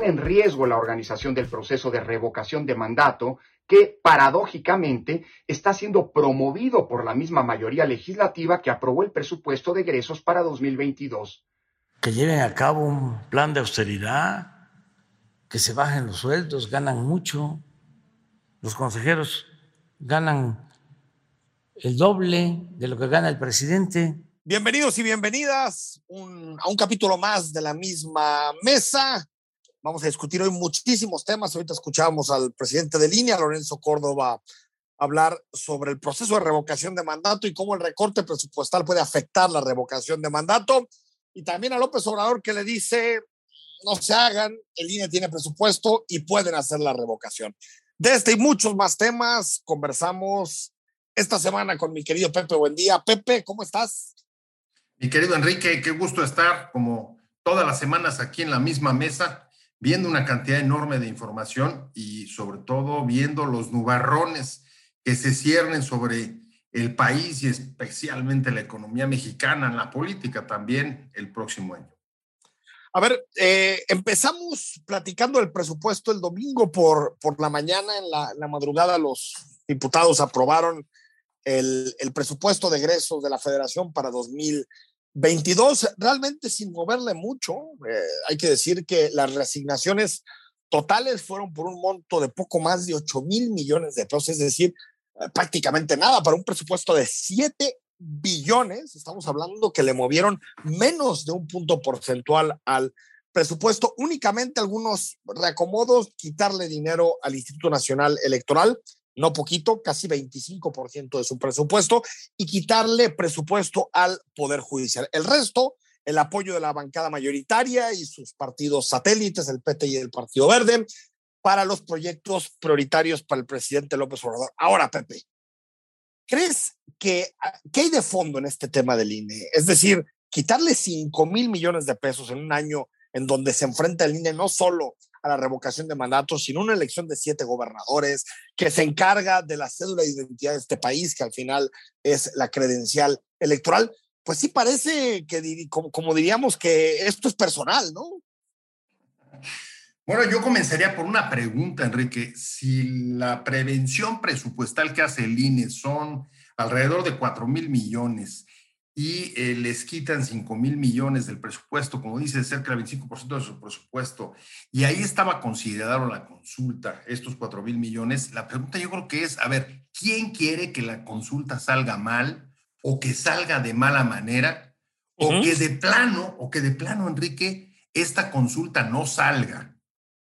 pone en riesgo la organización del proceso de revocación de mandato que paradójicamente está siendo promovido por la misma mayoría legislativa que aprobó el presupuesto de egresos para 2022. Que lleven a cabo un plan de austeridad, que se bajen los sueldos, ganan mucho, los consejeros ganan el doble de lo que gana el presidente. Bienvenidos y bienvenidas a un capítulo más de la misma mesa. Vamos a discutir hoy muchísimos temas. Ahorita escuchábamos al presidente de línea, Lorenzo Córdoba, hablar sobre el proceso de revocación de mandato y cómo el recorte presupuestal puede afectar la revocación de mandato. Y también a López Obrador que le dice, no se hagan, el INE tiene presupuesto y pueden hacer la revocación. De este y muchos más temas conversamos esta semana con mi querido Pepe. Buen día. Pepe, ¿cómo estás? Mi querido Enrique, qué gusto estar como todas las semanas aquí en la misma mesa viendo una cantidad enorme de información y sobre todo viendo los nubarrones que se ciernen sobre el país y especialmente la economía mexicana, la política también el próximo año. A ver, eh, empezamos platicando el presupuesto el domingo por, por la mañana, en la, madrugada los diputados aprobaron el, el, presupuesto de egresos de la federación para 2000. 22 realmente sin moverle mucho. Eh, hay que decir que las reasignaciones totales fueron por un monto de poco más de 8 mil millones de pesos, es decir, eh, prácticamente nada para un presupuesto de 7 billones. Estamos hablando que le movieron menos de un punto porcentual al presupuesto, únicamente algunos reacomodos, quitarle dinero al Instituto Nacional Electoral no poquito, casi 25% de su presupuesto, y quitarle presupuesto al Poder Judicial. El resto, el apoyo de la bancada mayoritaria y sus partidos satélites, el PT y el Partido Verde, para los proyectos prioritarios para el presidente López Obrador. Ahora, Pepe, ¿crees que ah, qué hay de fondo en este tema del INE? Es decir, quitarle 5 mil millones de pesos en un año en donde se enfrenta el INE no solo a la revocación de mandatos, sino una elección de siete gobernadores que se encarga de la cédula de identidad de este país, que al final es la credencial electoral, pues sí parece que, como, como diríamos, que esto es personal, ¿no? Bueno, yo comenzaría por una pregunta, Enrique. Si la prevención presupuestal que hace el INE son alrededor de 4 mil millones y eh, les quitan 5 mil millones del presupuesto, como dice, cerca del 25% de su presupuesto, y ahí estaba considerado la consulta, estos 4 mil millones, la pregunta yo creo que es, a ver, ¿quién quiere que la consulta salga mal o que salga de mala manera? O que de plano, o que de plano, Enrique, esta consulta no salga.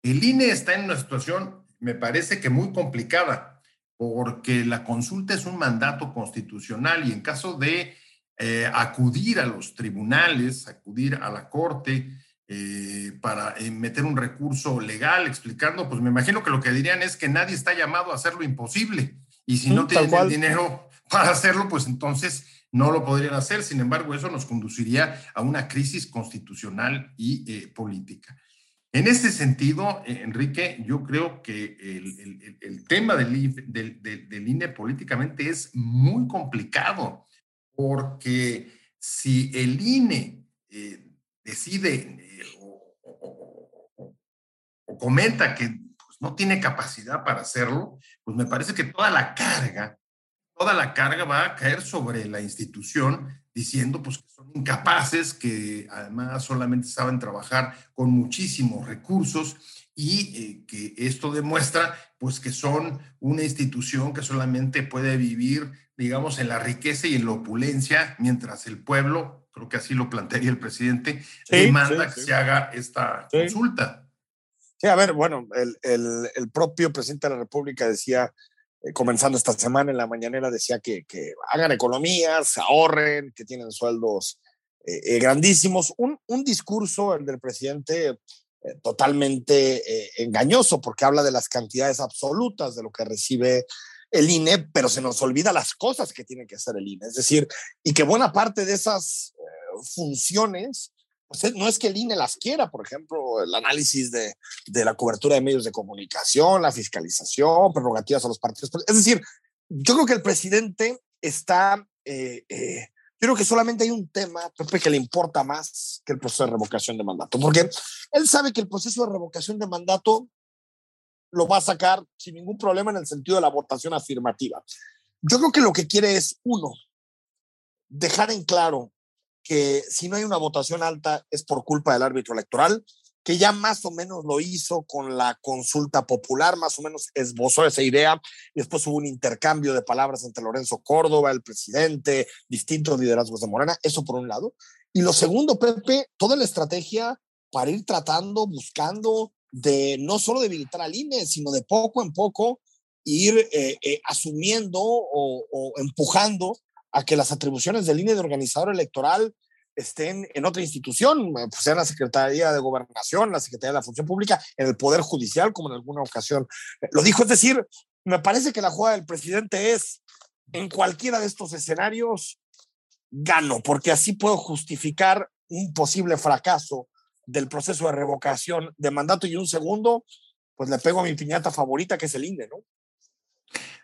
El INE está en una situación, me parece que muy complicada, porque la consulta es un mandato constitucional y en caso de eh, acudir a los tribunales, acudir a la corte eh, para eh, meter un recurso legal explicando, pues me imagino que lo que dirían es que nadie está llamado a hacer lo imposible y si no tienen el dinero para hacerlo, pues entonces no lo podrían hacer. Sin embargo, eso nos conduciría a una crisis constitucional y política. En este sentido, Enrique, yo creo que el, el, tema del, del, del, INE políticamente es muy complicado porque si el INE eh, decide eh, o, comenta que pues, no tiene capacidad para hacerlo, pues me parece que toda la carga, toda la carga va a caer sobre la institución diciendo pues que son incapaces, que además solamente saben trabajar con muchísimos recursos y eh, que esto demuestra pues que son una institución que solamente puede vivir digamos, en la riqueza y en la opulencia, mientras el pueblo, creo que así lo plantearía el presidente, demanda que se haga esta consulta. Sí, a ver, bueno, el, el, el, propio presidente de la República decía, eh, comenzando esta semana en la mañanera, decía que, que hagan economías, ahorren, que tienen sueldos eh, eh, grandísimos. Un, un discurso, el del presidente, eh, totalmente eh, engañoso porque habla de las cantidades absolutas de lo que recibe el INE, pero se nos olvida las cosas que tiene que hacer el INE. Es decir, y que buena parte de esas funciones pues no es que el INE las quiera, por ejemplo, el análisis de, de, la cobertura de medios de comunicación, la fiscalización, prerrogativas a los partidos. Es decir, yo creo que el presidente está, eh, eh, yo creo que solamente hay un tema, Pepe, que le importa más que el proceso de revocación de mandato, porque él sabe que el proceso de revocación de mandato lo va a sacar sin ningún problema en el sentido de la votación afirmativa. Yo creo que lo que quiere es, uno, dejar en claro que si no hay una votación alta es por culpa del árbitro electoral, que ya más o menos lo hizo con la consulta popular, más o menos esbozó esa idea, y después hubo un intercambio de palabras entre Lorenzo Córdoba, el presidente, distintos liderazgos de Morena, eso por un lado. Y lo segundo, Pepe, toda la estrategia para ir tratando, buscando de no solo debilitar al INE, sino de poco en poco ir eh, eh, asumiendo o, empujando a que las atribuciones del INE de organizador electoral estén en otra institución, eh, pues sea la Secretaría de Gobernación, la Secretaría de la Función Pública, en el Poder Judicial, como en alguna ocasión eh, lo dijo. Es decir, me parece que la jugada del presidente es, en cualquiera de estos escenarios, gano, porque así puedo justificar un posible fracaso del proceso de revocación de mandato y un segundo, pues le pego a mi piñata favorita, que es el INE, ¿no?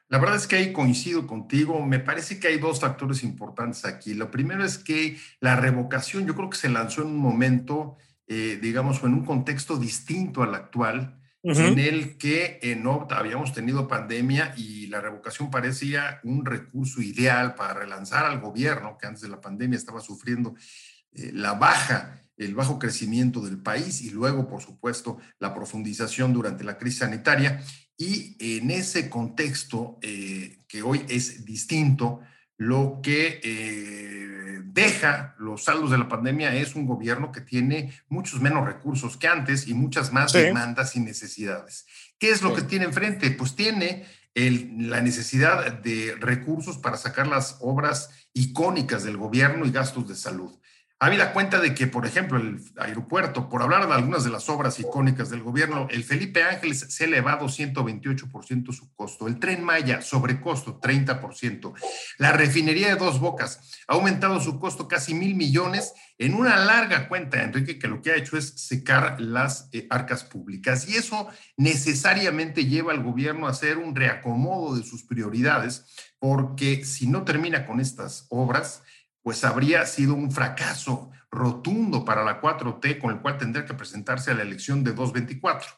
La verdad es que ahí coincido contigo. Me parece que hay dos factores importantes aquí. Lo primero es que la revocación, yo creo que se lanzó en un momento, eh, digamos, en un contexto distinto al actual, en el que eh, no habíamos tenido pandemia y la revocación parecía un recurso ideal para relanzar al gobierno, que antes de la pandemia estaba sufriendo eh, la baja el bajo crecimiento del país y luego, por supuesto, la profundización durante la crisis sanitaria. Y en ese contexto, eh, que hoy es distinto, lo que eh, deja los saldos de la pandemia es un gobierno que tiene muchos menos recursos que antes y muchas más demandas y necesidades. ¿Qué es lo que tiene enfrente? Pues tiene la necesidad de recursos para sacar las obras icónicas del gobierno y gastos de salud. Habida cuenta de que, por ejemplo, el aeropuerto, por hablar de algunas de las obras icónicas del gobierno, el Felipe Ángeles se ha elevado 128% su costo, el tren Maya sobrecosto 30%, la refinería de Dos Bocas ha aumentado su costo casi mil millones en una larga cuenta, Enrique, que lo que ha hecho es secar las eh, arcas públicas. Y eso necesariamente lleva al gobierno a hacer un reacomodo de sus prioridades, porque si no termina con estas obras, pues habría sido un fracaso rotundo para la 4T con el cual tendría que presentarse a la elección de 224.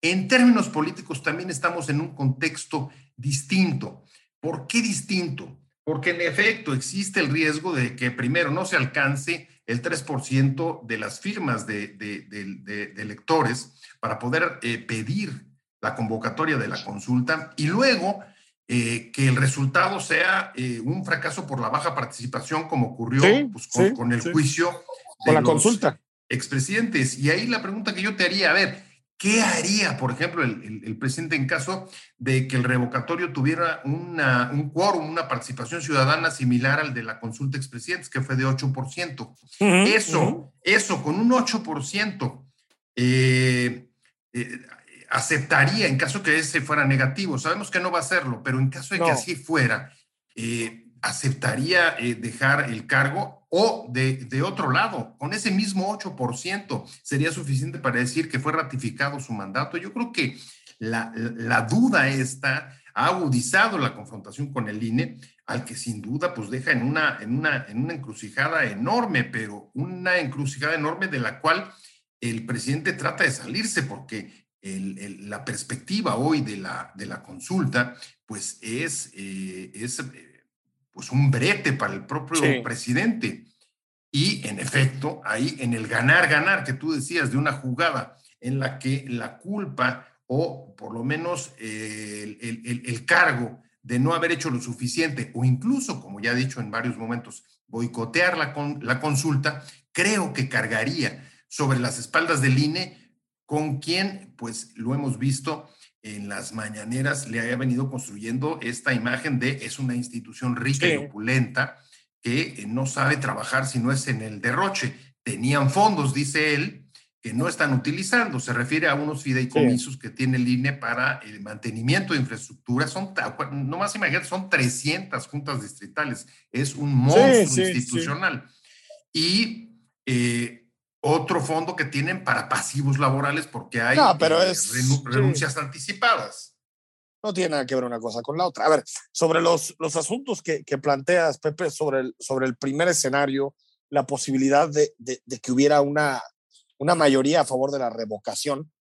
En términos políticos también estamos en un contexto distinto. ¿Por qué distinto? Porque en efecto existe el riesgo de que primero no se alcance el 3% de las firmas de, electores para poder eh, pedir la convocatoria de la consulta y luego eh, que el resultado sea eh, un fracaso por la baja participación, como ocurrió pues, con, el juicio con la consulta. Expresidentes. Y ahí la pregunta que yo te haría, a ver, ¿qué haría, por ejemplo, el, presidente en caso de que el revocatorio tuviera una, un quórum, una participación ciudadana similar al de la consulta expresidentes, que fue de 8%? eso, eso, con un 8%, eh, eh aceptaría en caso que ese fuera negativo. Sabemos que no va a serlo, pero en caso de que así fuera, eh, aceptaría eh, dejar el cargo o de, otro lado, con ese mismo 8% sería suficiente para decir que fue ratificado su mandato. Yo creo que la, duda esta ha agudizado la confrontación con el INE, al que sin duda pues deja en una, en una, en una encrucijada enorme, pero una encrucijada enorme de la cual el presidente trata de salirse porque la perspectiva hoy de la, de la consulta, pues es, eh, es eh, pues un brete para el propio presidente. Y en efecto, ahí en el ganar, ganar que tú decías de una jugada en la que la culpa o por lo menos el, el, el, cargo de no haber hecho lo suficiente o incluso, como ya he dicho en varios momentos, boicotear la, la consulta, creo que cargaría sobre las espaldas del INE con quien, pues lo hemos visto en las mañaneras, le haya venido construyendo esta imagen de es una institución rica y opulenta que eh, no sabe trabajar si no es en el derroche. Tenían fondos, dice él, que no están utilizando. Se refiere a unos fideicomisos que tiene el INE para el mantenimiento de infraestructura. Son, no más imagínate, son 300 juntas distritales. Es un monstruo institucional. Y eh, otro fondo que tienen para pasivos laborales porque hay eh, renuncias anticipadas. No tiene nada que ver una cosa con la otra. A ver, sobre los, los asuntos que, que planteas, Pepe, sobre el, sobre el primer escenario, la posibilidad de, de, de que hubiera una una mayoría a favor de la revocación,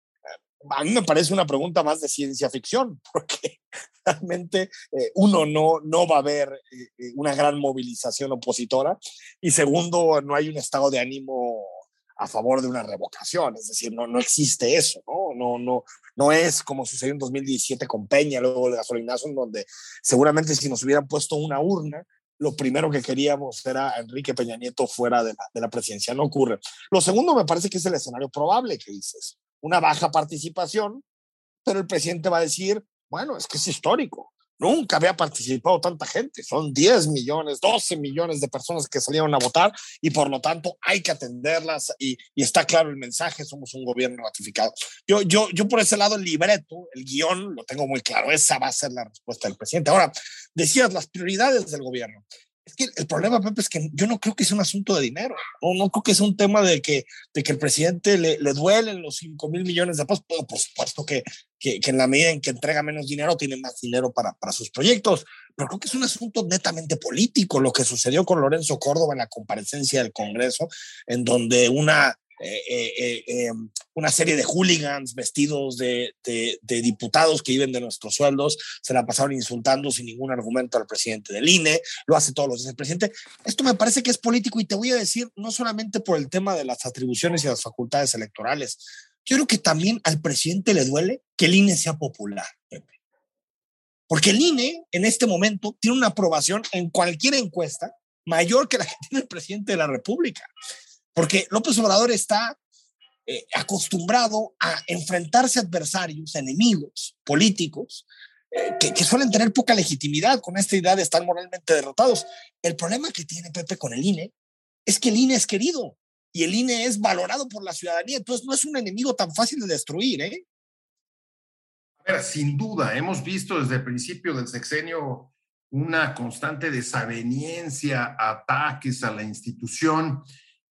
a mí me parece una pregunta más de ciencia ficción, porque realmente eh, uno no, no va a haber eh, eh, una gran movilización opositora y segundo, no hay un estado de ánimo a favor de una revocación, es decir, no, no existe eso, ¿no? No, no, no es como sucedió en 2017 con Peña, luego el gasolinazo, en donde seguramente si nos hubieran puesto una urna, lo primero que queríamos era Enrique Peña Nieto fuera de la, de la presidencia. No ocurre. Lo segundo me parece que es el escenario probable que dices. Una baja participación, pero el presidente va a decir, bueno, es que es histórico. Nunca había participado tanta gente. Son 10 millones, 12 millones de personas que salieron a votar y por lo tanto hay que atenderlas y, está claro el mensaje, somos un gobierno ratificado. Yo, yo, yo por ese lado el libreto, el guion, lo tengo muy claro, esa va a ser la respuesta del presidente. Ahora, decías las prioridades del gobierno. Es que el problema, Pepe, es que yo no creo que sea un asunto de dinero. No, creo que sea un tema de que, de que el presidente le, le duelen los 5 mil millones de pesos. Pero por supuesto que, que, en la medida en que entrega menos dinero, tiene más dinero para, para sus proyectos. Pero creo que es un asunto netamente político lo que sucedió con Lorenzo Córdoba en la comparecencia del Congreso, en donde una eh, eh, eh, una serie de hooligans vestidos de, diputados que viven de nuestros sueldos, se la pasaron insultando sin ningún argumento al presidente del INE, lo hace todos los días el presidente. Esto me parece que es político y te voy a decir, no solamente por el tema de las atribuciones y las facultades electorales, yo creo que también al presidente le duele que el INE sea popular, Pepe. Porque el INE en este momento tiene una aprobación en cualquier encuesta mayor que la que tiene el presidente de la República. Porque López Obrador está eh, acostumbrado a enfrentarse a adversarios, enemigos políticos, eh, que, suelen tener poca legitimidad con esta idea de estar moralmente derrotados. El problema que tiene Pepe con el INE es que el INE es querido y el INE es valorado por la ciudadanía, entonces no es un enemigo tan fácil de destruir, ¿eh? A ver, sin duda, hemos visto desde el principio del sexenio una constante desaveniencia, ataques a la institución.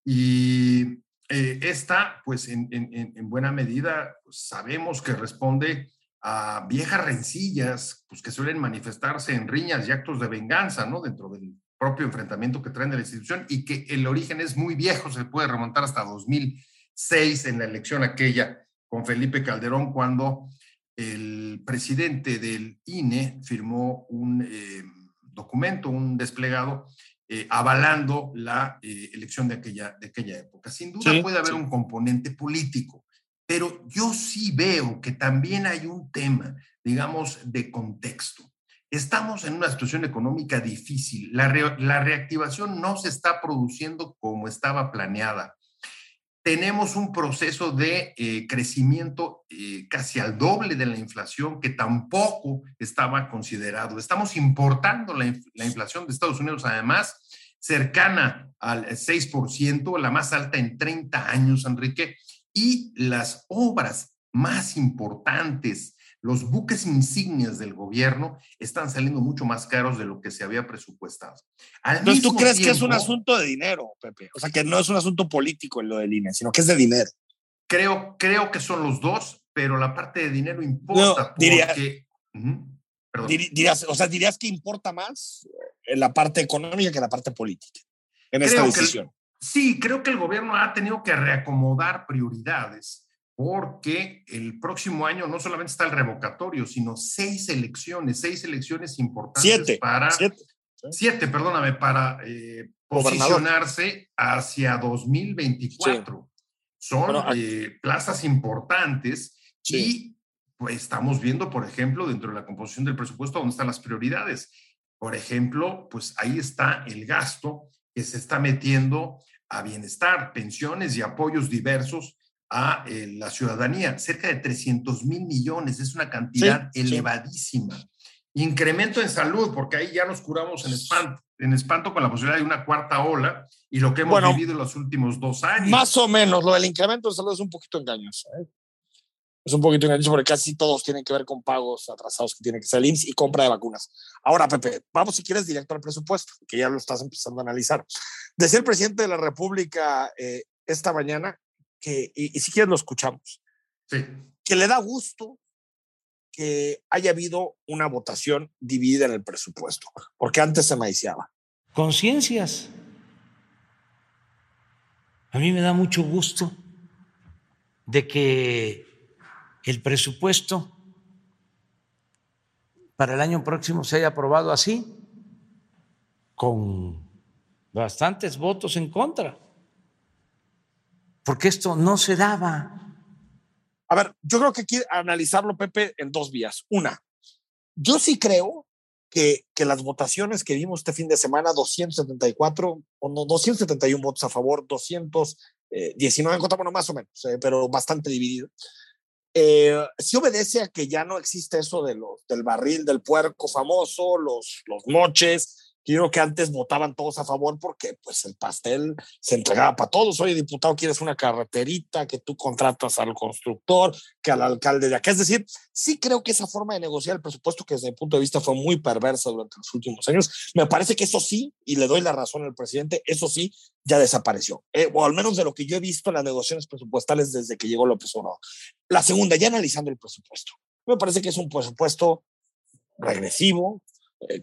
Y eh, esta, pues en, en, en buena medida, pues, sabemos que responde a viejas rencillas, pues que suelen manifestarse en riñas y actos de venganza, ¿no? Dentro del propio enfrentamiento que traen de la institución y que el origen es muy viejo, se puede remontar hasta 2006 en la elección aquella con Felipe Calderón, cuando el presidente del INE firmó un eh, documento, un desplegado eh, avalando la eh, elección de aquella, de aquella época. Sin duda sí, puede haber sí. un componente político, pero yo sí veo que también hay un tema, digamos, de contexto. Estamos en una situación económica difícil. La, re, la reactivación no se está produciendo como estaba planeada tenemos un proceso de eh, crecimiento eh, casi al doble de la inflación que tampoco estaba considerado. Estamos importando la, la, inflación de Estados Unidos, además, cercana al 6%, la más alta en 30 años, Enrique, y las obras más importantes los buques insignias del gobierno están saliendo mucho más caros de lo que se había presupuestado. Al Entonces, ¿tú crees tiempo, que es un asunto de dinero, Pepe? O sea, que no es un asunto político en lo del INE, sino que es de dinero. Creo, creo que son los dos, pero la parte de dinero importa. No, diría, porque, uh -huh, dirías, o sea, dirías que importa más en la parte económica que la parte política en creo esta decisión. Que, sí, creo que el gobierno ha tenido que reacomodar prioridades porque el próximo año no solamente está el revocatorio, sino seis elecciones, seis elecciones importantes siete, para... Siete, siete perdóname, para eh, posicionarse hacia 2024. Sí. Son bueno, eh, plazas importantes sí. y pues estamos viendo, por ejemplo, dentro de la composición del presupuesto, dónde están las prioridades. Por ejemplo, pues ahí está el gasto que se está metiendo a bienestar, pensiones y apoyos diversos a eh, la ciudadanía, cerca de 300 mil millones, es una cantidad sí, elevadísima. Sí. Incremento en salud, porque ahí ya nos curamos en espanto. en espanto con la posibilidad de una cuarta ola y lo que hemos vivido en los últimos dos años. Más o menos, lo del incremento de salud es un poquito engañoso. ¿eh? Es un poquito engañoso porque casi todos tienen que ver con pagos atrasados que tiene que ser el IMSS y compra de vacunas. Ahora, Pepe, vamos si quieres directo al presupuesto, que ya lo estás empezando a analizar. Decía el presidente de la República eh, esta mañana que, y, y si quieres lo escuchamos, sí. que le da gusto que haya habido una votación dividida en el presupuesto, porque antes se maiciaba. Conciencias. A mí me da mucho gusto de que el presupuesto para el año próximo se haya aprobado así, con bastantes votos en contra, porque esto no se daba. A ver, yo creo que hay que analizarlo, Pepe, en dos vías. Una, yo sí creo que, que, las votaciones que vimos este fin de semana, 274, o no, 271 votos a favor, 219 en contra, bueno, más o menos, eh, pero bastante dividido. Eh, sí obedece a que ya no existe eso de los, del barril del puerco famoso, los, los moches, yo creo que antes votaban todos a favor porque pues el pastel se entregaba para todos. Oye, diputado, quieres una carreterita, que tú contratas al constructor, que al alcalde de acá. Es decir, sí creo que esa forma de negociar el presupuesto, que desde mi punto de vista fue muy perversa durante los últimos años, me parece que eso sí, y le doy la razón al presidente, eso sí, ya desapareció. Eh, o al menos de lo que yo he visto en las negociaciones presupuestales desde que llegó López Obrador. La segunda, ya analizando el presupuesto. Me parece que es un presupuesto regresivo,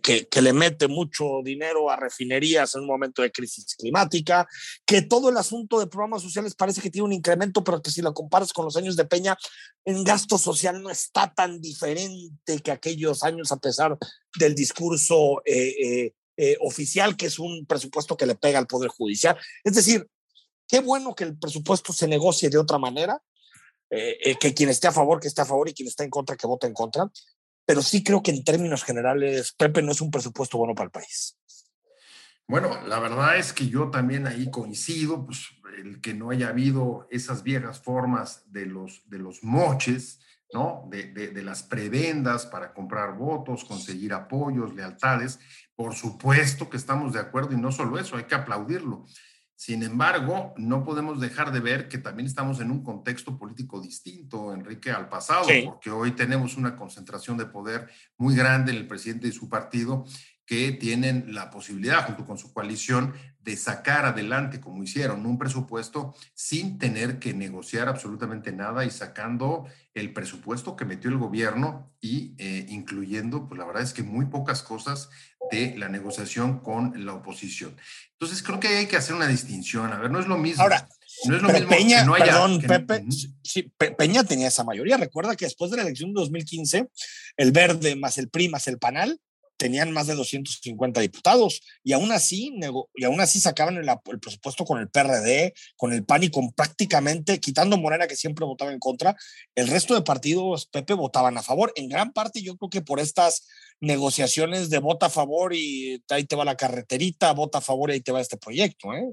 que, que, le mete mucho dinero a refinerías en un momento de crisis climática, que todo el asunto de programas sociales parece que tiene un incremento, pero que si lo comparas con los años de Peña, en gasto social no está tan diferente que aquellos años, a pesar del discurso eh, eh, eh, oficial, que es un presupuesto que le pega al Poder Judicial. Es decir, qué bueno que el presupuesto se negocie de otra manera, que quien esté a favor, que esté a favor, y quien está en contra, que vote en contra pero sí creo que en términos generales, Pepe no es un presupuesto bueno para el país. Bueno, la verdad es que yo también ahí coincido, pues el que no haya habido esas viejas formas de los, de los moches, ¿no? De, de, de las prebendas para comprar votos, conseguir apoyos, lealtades. Por supuesto que estamos de acuerdo y no solo eso, hay que aplaudirlo. Sin embargo, no podemos dejar de ver que también estamos en un contexto político distinto, Enrique, al pasado, sí. porque hoy tenemos una concentración de poder muy grande en el presidente y su partido que tienen la posibilidad, junto con su coalición, de sacar adelante, como hicieron, un presupuesto sin tener que negociar absolutamente nada y sacando el presupuesto que metió el gobierno y eh, incluyendo, pues la verdad es que muy pocas cosas de la negociación con la oposición. Entonces creo que hay que hacer una distinción. A ver, no es lo mismo. Ahora, no es lo mismo Peña, que no haya, perdón, que, Pepe, -huh. sí, Peña tenía esa mayoría. Recuerda que después de la elección de 2015, el Verde más el PRI más el PANAL tenían más de 250 diputados y aún así, y aún así sacaban el, el, presupuesto con el PRD, con el PAN y con prácticamente, quitando Morena que siempre votaba en contra, el resto de partidos, Pepe, votaban a favor. En gran parte yo creo que por estas negociaciones de vota a favor y ahí te va la carreterita, vota a favor y ahí te va este proyecto. ¿eh?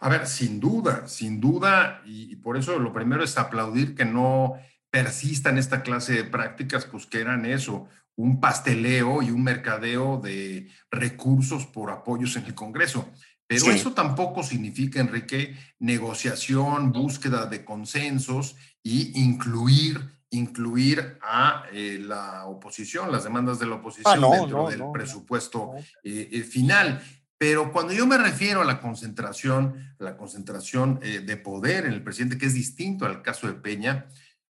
A ver, sin duda, sin duda, y, y por eso lo primero es aplaudir que no persistan esta clase de prácticas, pues que eran eso, un pasteleo y un mercadeo de recursos por apoyos en el Congreso. Pero sí. eso tampoco significa, Enrique, negociación, búsqueda de consensos y incluir, incluir a eh, la oposición, las demandas de la oposición ah, no, dentro no, del no, presupuesto eh, eh, final. Pero cuando yo me refiero a la concentración, la concentración de poder en el presidente, que es distinto al caso de Peña,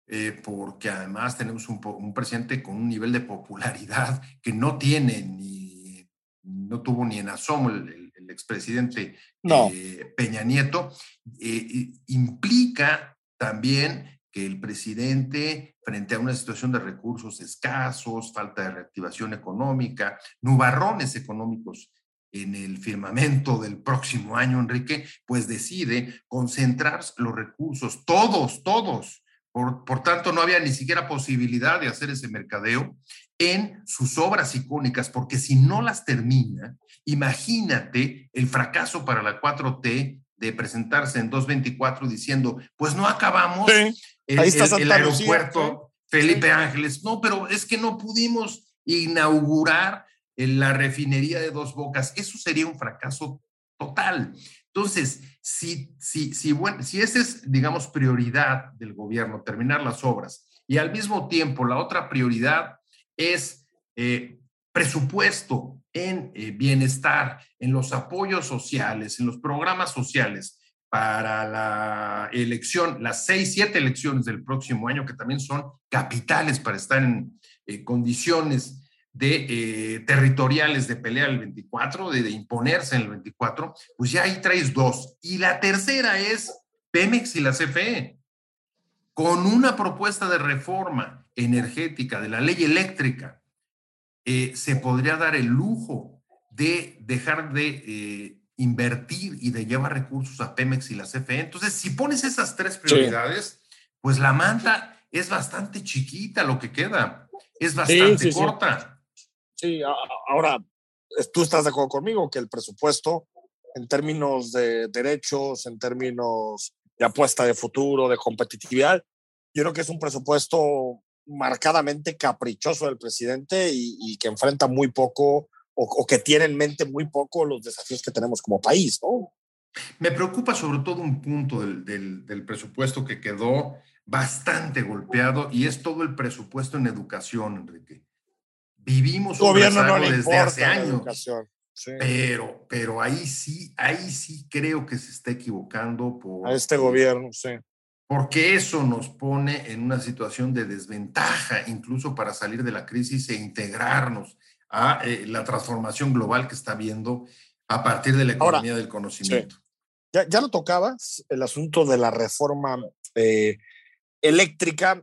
eh, porque además tenemos un, un, presidente con un nivel de popularidad que no tiene ni, no tuvo ni en asomo el, el, el expresidente no. eh, Peña Nieto, eh, implica también que el presidente, frente a una situación de recursos escasos, falta de reactivación económica, nubarrones económicos en el firmamento del próximo año, Enrique, pues decide concentrar los recursos, todos, todos, por, por, tanto, no había ni siquiera posibilidad de hacer ese mercadeo en sus obras icónicas, porque si no las termina, imagínate el fracaso para la 4T de presentarse en 224 diciendo, pues no acabamos sí, el, el, el, aeropuerto ¿sí? Felipe Ángeles. No, pero es que no pudimos inaugurar en la refinería de dos bocas, eso sería un fracaso total. Entonces, si, si, si, bueno, si esa es, digamos, prioridad del gobierno, terminar las obras, y al mismo tiempo la otra prioridad es eh, presupuesto en eh, bienestar, en los apoyos sociales, en los programas sociales para la elección, las seis, siete elecciones del próximo año, que también son capitales para estar en eh, condiciones de eh, territoriales de pelear el 24, de, de, imponerse en el 24, pues ya ahí traes dos. Y la tercera es Pemex y la CFE, con una propuesta de reforma energética de la ley eléctrica eh, se podría dar el lujo de dejar de eh, invertir y de llevar recursos a Pemex y la CFE. Entonces, si pones esas tres prioridades, pues la manta es bastante chiquita lo que queda, es bastante corta. Sí. ahora, tú estás de acuerdo conmigo que el presupuesto en términos de derechos, en términos de apuesta de futuro, de competitividad, yo creo que es un presupuesto marcadamente caprichoso del presidente y, que enfrenta muy poco o, que tiene en mente muy poco los desafíos que tenemos como país, ¿no? Me preocupa sobre todo un punto del, del, presupuesto que quedó bastante golpeado y es todo el presupuesto en educación, Enrique. Vivimos un gobierno no desde hace años. Pero, pero ahí sí, ahí sí creo que se está equivocando por... A este gobierno, sí porque eso nos pone en una situación de desventaja, incluso para salir de la crisis e integrarnos a eh, la transformación global que está viendo a partir de la economía del conocimiento. Ya, ya, lo tocabas, el asunto de la reforma eh, eléctrica.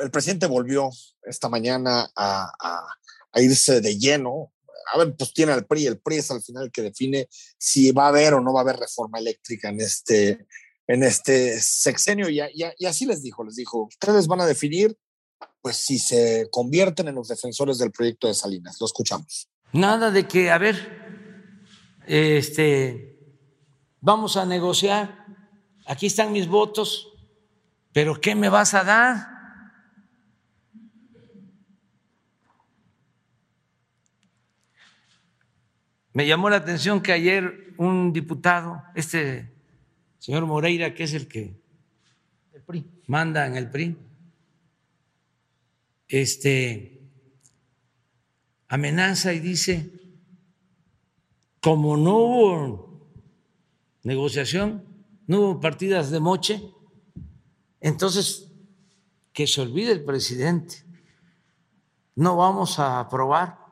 El presidente volvió esta mañana a, irse de lleno. A ver, pues tiene al PRI, el PRI es al final que define si va a haber o no va a haber reforma eléctrica en este, en este sexenio y, y, así les dijo, les dijo, ustedes van a definir pues si se convierten en los defensores del proyecto de Salinas. Lo escuchamos. Nada de que, a ver, este, vamos a negociar, aquí están mis votos, pero ¿qué me vas a dar? Me llamó la atención que ayer un diputado, este señor Moreira, que es el que manda en el PRI, este, amenaza y dice, como no hubo negociación, no hubo partidas de moche, entonces que se olvide el presidente, no vamos a aprobar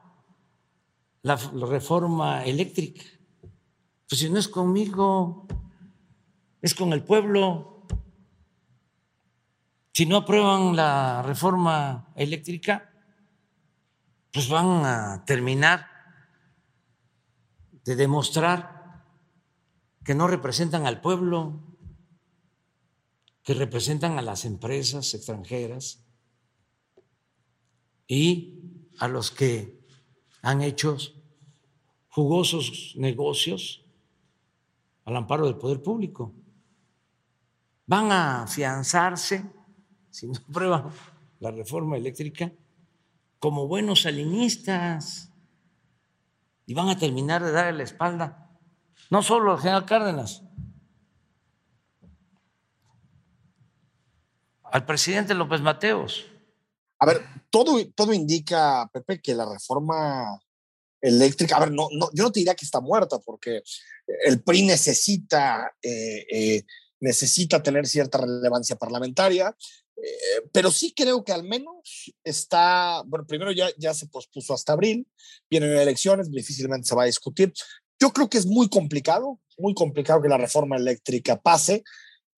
la reforma eléctrica. Pues si no es conmigo, es con el pueblo. Si no aprueban la reforma eléctrica, pues van a terminar de demostrar que no representan al pueblo, que representan a las empresas extranjeras y a los que han hecho jugosos negocios al amparo del poder público van a afianzarse, si no prueban la reforma eléctrica, como buenos salinistas y van a terminar de darle la espalda, no solo al general Cárdenas, al presidente López Mateos. A ver, todo, todo indica, Pepe, que la reforma eléctrica, a ver, no, no, yo no te diría que está muerta, porque el PRI necesita eh, eh, necesita tener cierta relevancia parlamentaria, eh, pero sí creo que al menos está, bueno, primero ya, ya se pospuso hasta abril, vienen elecciones, difícilmente se va a discutir. Yo creo que es muy complicado, muy complicado que la reforma eléctrica pase.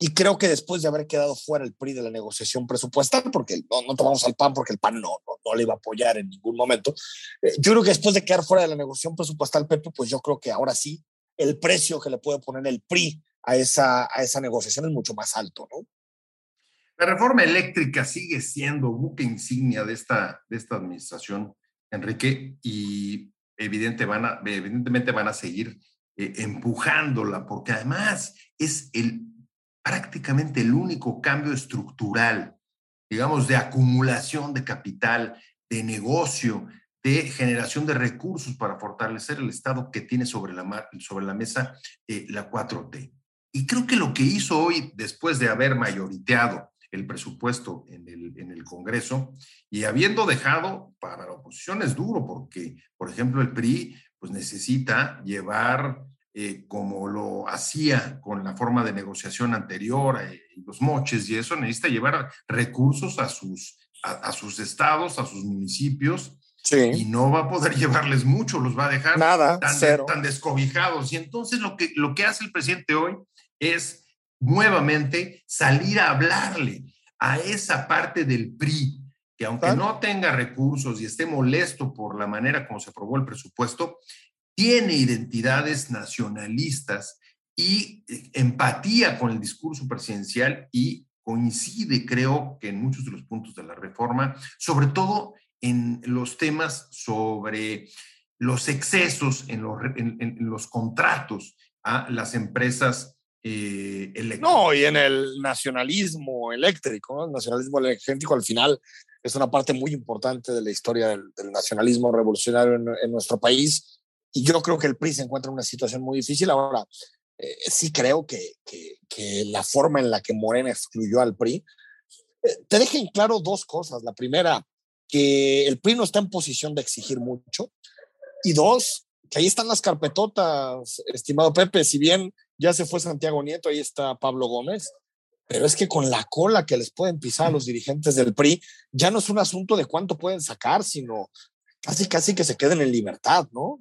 Y creo que después de haber quedado fuera el PRI de la negociación presupuestal, porque no, no tomamos al PAN, porque el PAN no, no, le iba a apoyar en ningún momento, eh, yo creo que después de quedar fuera de la negociación presupuestal, Pepe, pues yo creo que ahora sí el precio que le puede poner el PRI a esa, a esa negociación es mucho más alto, ¿no? La reforma eléctrica sigue siendo buque insignia de esta, de esta administración, Enrique, y evidente van evidentemente van a seguir eh, empujándola, porque además es el, prácticamente el único cambio estructural, digamos, de acumulación de capital, de negocio, de generación de recursos para fortalecer el Estado que tiene sobre la, sobre la mesa eh, la 4T. Y creo que lo que hizo hoy, después de haber mayoriteado el presupuesto en el, en el Congreso y habiendo dejado para la oposición es duro porque, por ejemplo, el PRI pues necesita llevar eh, como lo hacía con la forma de negociación anterior, eh, los moches y eso, necesita llevar recursos a sus, a, sus estados, a sus municipios, y no va a poder llevarles mucho, los va a dejar Nada, tan, tan descobijados. Y entonces lo que, lo que hace el presidente hoy es nuevamente salir a hablarle a esa parte del PRI, que aunque no tenga recursos y esté molesto por la manera como se aprobó el presupuesto, tiene identidades nacionalistas y eh, empatía con el discurso presidencial y coincide, creo, que en muchos de los puntos de la reforma, sobre todo en los temas sobre los excesos en los, en, los contratos a las empresas eh, eléctricas. No, y en el nacionalismo eléctrico, el nacionalismo eléctrico al final es una parte muy importante de la historia del, nacionalismo revolucionario en, nuestro país y yo creo que el PRI se encuentra en una situación muy difícil. Ahora, eh, sí creo que, que, la forma en la que Morena excluyó al PRI eh, te deja en claro dos cosas. La primera, que el PRI no está en posición de exigir mucho. Y dos, que ahí están las carpetotas, estimado Pepe. Si bien ya se fue Santiago Nieto, ahí está Pablo Gómez. Pero es que con la cola que les pueden pisar a los dirigentes del PRI, ya no es un asunto de cuánto pueden sacar, sino casi, casi que se queden en libertad, ¿no?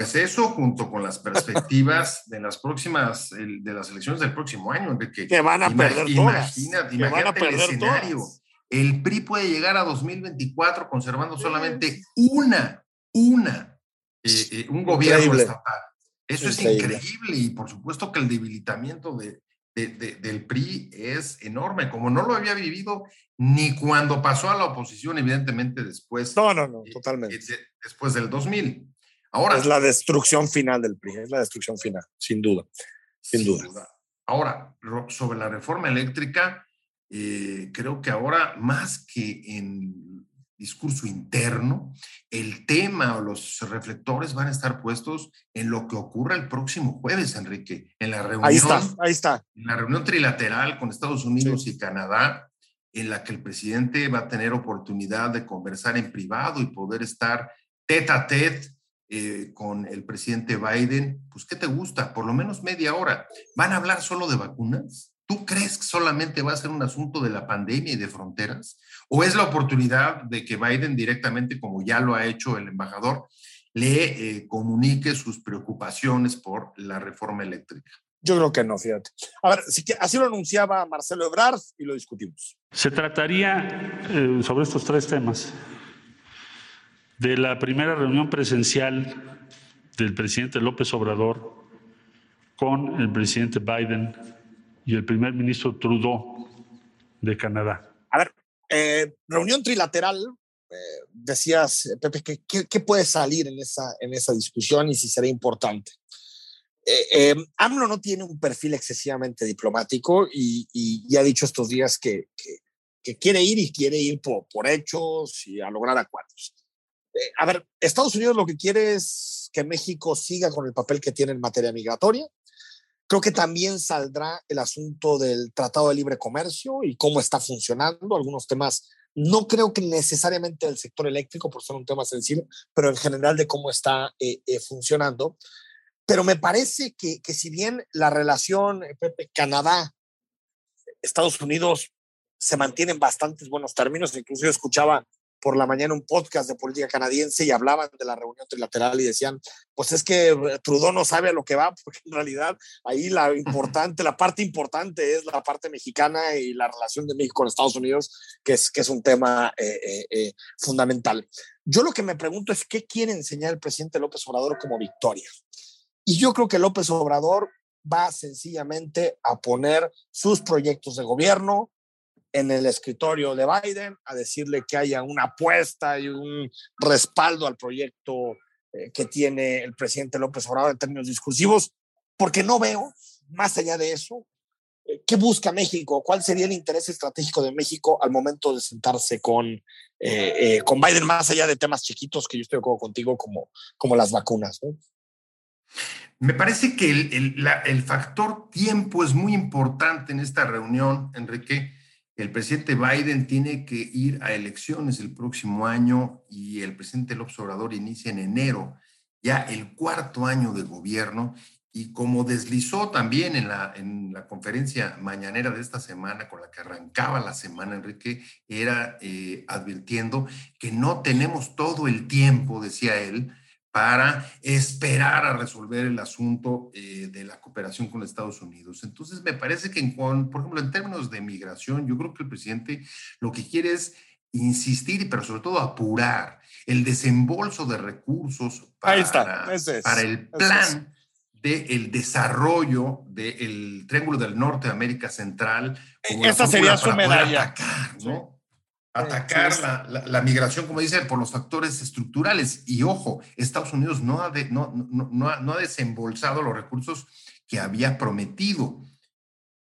Pues eso junto con las perspectivas de las próximas, de las elecciones del próximo año, que, que van a perder todas. Imagínate, imagínate el escenario. El PRI puede llegar a 2024 conservando solamente una, una, eh, eh, un gobierno estatal. Eso es increíble y por supuesto que el debilitamiento de, del PRI es enorme, como no lo había vivido ni cuando pasó a la oposición, evidentemente después. No, no, no, totalmente. después del 2000 es la destrucción final del PRI, es la destrucción final, sin duda, sin, duda. Ahora, sobre la reforma eléctrica, eh, creo que ahora más que en discurso interno, el tema o los reflectores van a estar puestos en lo que ocurra el próximo jueves, Enrique, en la reunión. Ahí está, ahí está. En la reunión trilateral con Estados Unidos y Canadá, en la que el presidente va a tener oportunidad de conversar en privado y poder estar tete a tete eh, con el presidente Biden, pues ¿qué te gusta? Por lo menos media hora. ¿Van a hablar solo de vacunas? ¿Tú crees que solamente va a ser un asunto de la pandemia y de fronteras? ¿O es la oportunidad de que Biden directamente, como ya lo ha hecho el embajador, le eh, comunique sus preocupaciones por la reforma eléctrica? Yo creo que no, fíjate. A ver, así lo anunciaba Marcelo Ebrard y lo discutimos. Se trataría eh, sobre estos tres temas de la primera reunión presencial del presidente López Obrador con el presidente Biden y el primer ministro Trudeau de Canadá. A ver, eh, reunión trilateral, eh, decías, Pepe, ¿qué, puede salir en esa, en esa discusión y si será importante? Eh, AMLO no tiene un perfil excesivamente diplomático y, y, ha dicho estos días que, que, quiere ir y quiere ir por, por hechos y a lograr acuerdos. Eh, a ver, Estados Unidos lo que quiere es que México siga con el papel que tiene en materia migratoria. Creo que también saldrá el asunto del Tratado de Libre Comercio y cómo está funcionando. Algunos temas, no creo que necesariamente del sector eléctrico, por ser un tema sensible, pero en general de cómo está eh, eh, funcionando. Pero me parece que, si bien la relación Canadá, Estados Unidos se mantiene en bastantes buenos términos, incluso yo escuchaba por la mañana un podcast de política canadiense y hablaban de la reunión trilateral y decían, pues es que Trudeau no sabe a lo que va, porque en realidad ahí la importante, la parte importante es la parte mexicana y la relación de México con Estados Unidos, que es, que es un tema eh, eh, eh, fundamental. Yo lo que me pregunto es, ¿qué quiere enseñar el presidente López Obrador como victoria? Y yo creo que López Obrador va sencillamente a poner sus proyectos de gobierno, en el escritorio de Biden a decirle que haya una apuesta y un respaldo al proyecto eh, que tiene el presidente López Obrador en términos discursivos, porque no veo, más allá de eso, ¿qué busca México? ¿Cuál sería el interés estratégico de México al momento de sentarse con, eh, eh, con Biden, más allá de temas chiquitos que yo estoy de acuerdo contigo, como, como las vacunas? Me parece que el, el, factor tiempo es muy importante en esta reunión, Enrique. El presidente Biden tiene que ir a elecciones el próximo año y el presidente López Obrador inicia en enero ya el cuarto año de gobierno. Y como deslizó también en la, en la conferencia mañanera de esta semana, con la que arrancaba la semana, Enrique, era eh, advirtiendo que no tenemos todo el tiempo, decía él, para esperar a resolver el asunto eh, de la cooperación con Estados Unidos. Entonces, me parece que, por ejemplo, en términos de migración, yo creo que el presidente lo que quiere es insistir, pero sobre todo apurar el desembolso de recursos para, para el plan del desarrollo del Triángulo del Norte de América Central. Esta sería su medalla. Atacar, ¿no? Atacar la, la, migración, como dice, por los factores estructurales. Y ojo, Estados Unidos no ha, no, no, ha, no ha desembolsado los recursos que había prometido.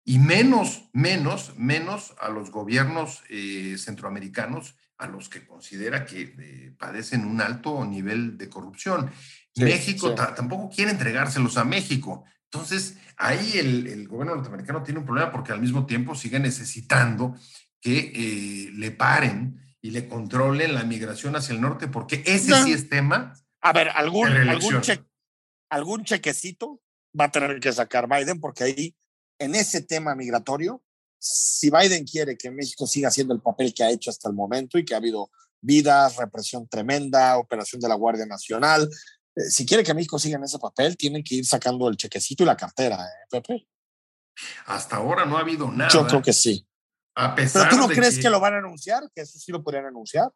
Y menos, menos, menos a los gobiernos eh, centroamericanos a los que considera que eh, padecen un alto nivel de corrupción. México tampoco quiere entregárselos a México. Entonces, ahí el, el, gobierno norteamericano tiene un problema porque al mismo tiempo sigue necesitando que eh, le paren y le controlen la migración hacia el norte, porque ese sí es tema. A ver, algún, algún, algún chequecito va a tener que sacar Biden, porque ahí, en ese tema migratorio, si Biden quiere que México siga haciendo el papel que ha hecho hasta el momento y que ha habido vidas, represión tremenda, operación de la Guardia Nacional, eh, si quiere que México siga en ese papel, tiene que ir sacando el chequecito y la cartera, ¿eh, Pepe? Hasta ahora no ha habido nada. Yo creo que sí. A pesar ¿Pero tú no crees que... lo van a anunciar? ¿Que eso sí lo podrían anunciar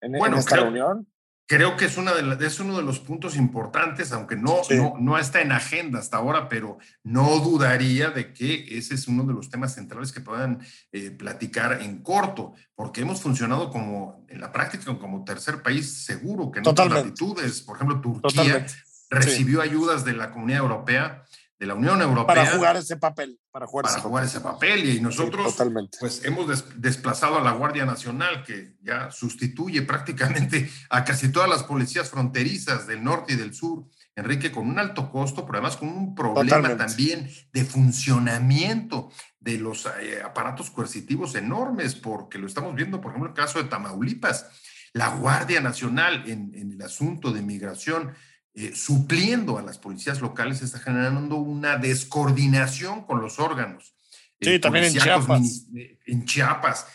en, en esta reunión? creo que es, una de es uno de los puntos importantes, aunque no, no, no, está en agenda hasta ahora, pero no dudaría de que ese es uno de los temas centrales que puedan eh, platicar en corto, porque hemos funcionado como, en la práctica, como tercer país seguro, que en otras latitudes, por ejemplo, Turquía recibió ayudas de la Comunidad Europea de la Unión Europea. Para jugar ese papel. Para jugar, ese, jugar papel. ese papel. Y nosotros, pues, hemos desplazado a la Guardia Nacional, que ya sustituye prácticamente a casi todas las policías fronterizas del norte y del sur. Enrique, con un alto costo, pero además con un problema también de funcionamiento de los eh, aparatos coercitivos enormes, porque lo estamos viendo, por ejemplo, en el caso de Tamaulipas. La Guardia Nacional en, en el asunto de migración eh, supliendo a las policías locales, está generando una descoordinación con los órganos. Sí, eh, también en Chiapas. Eh, en Chiapas,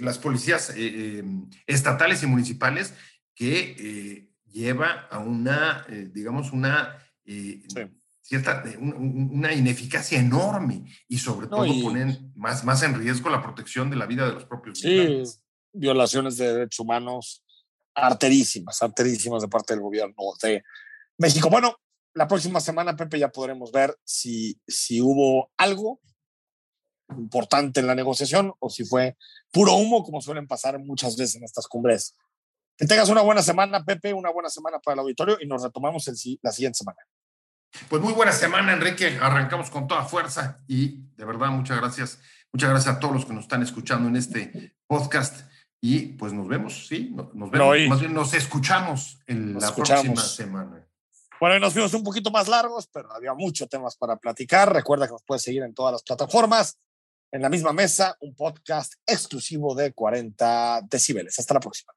las policías estatales y municipales que lleva a una, digamos, una cierta, una ineficacia enorme y sobre todo ponen más, más en riesgo la protección de la vida de los propios sí, violaciones de derechos humanos arterísimas, arterísimas de parte del gobierno de, México. Bueno, la próxima semana, Pepe, ya podremos ver si, si hubo algo importante en la negociación o si fue puro humo, como suelen pasar muchas veces en estas cumbres. Que tengas una buena semana, Pepe, una buena semana para el auditorio y nos retomamos el, la siguiente semana. Pues muy buena semana, Enrique. Arrancamos con toda fuerza y de verdad muchas gracias. Muchas gracias a todos los que nos están escuchando en este podcast. Y pues nos vemos, sí, nos vemos, más bien nos escuchamos en la próxima semana. Bueno, nos fuimos un poquito más largos, pero había muchos temas para platicar. Recuerda que nos puedes seguir en todas las plataformas. En la misma mesa, un podcast exclusivo de 40 decibeles. Hasta la próxima.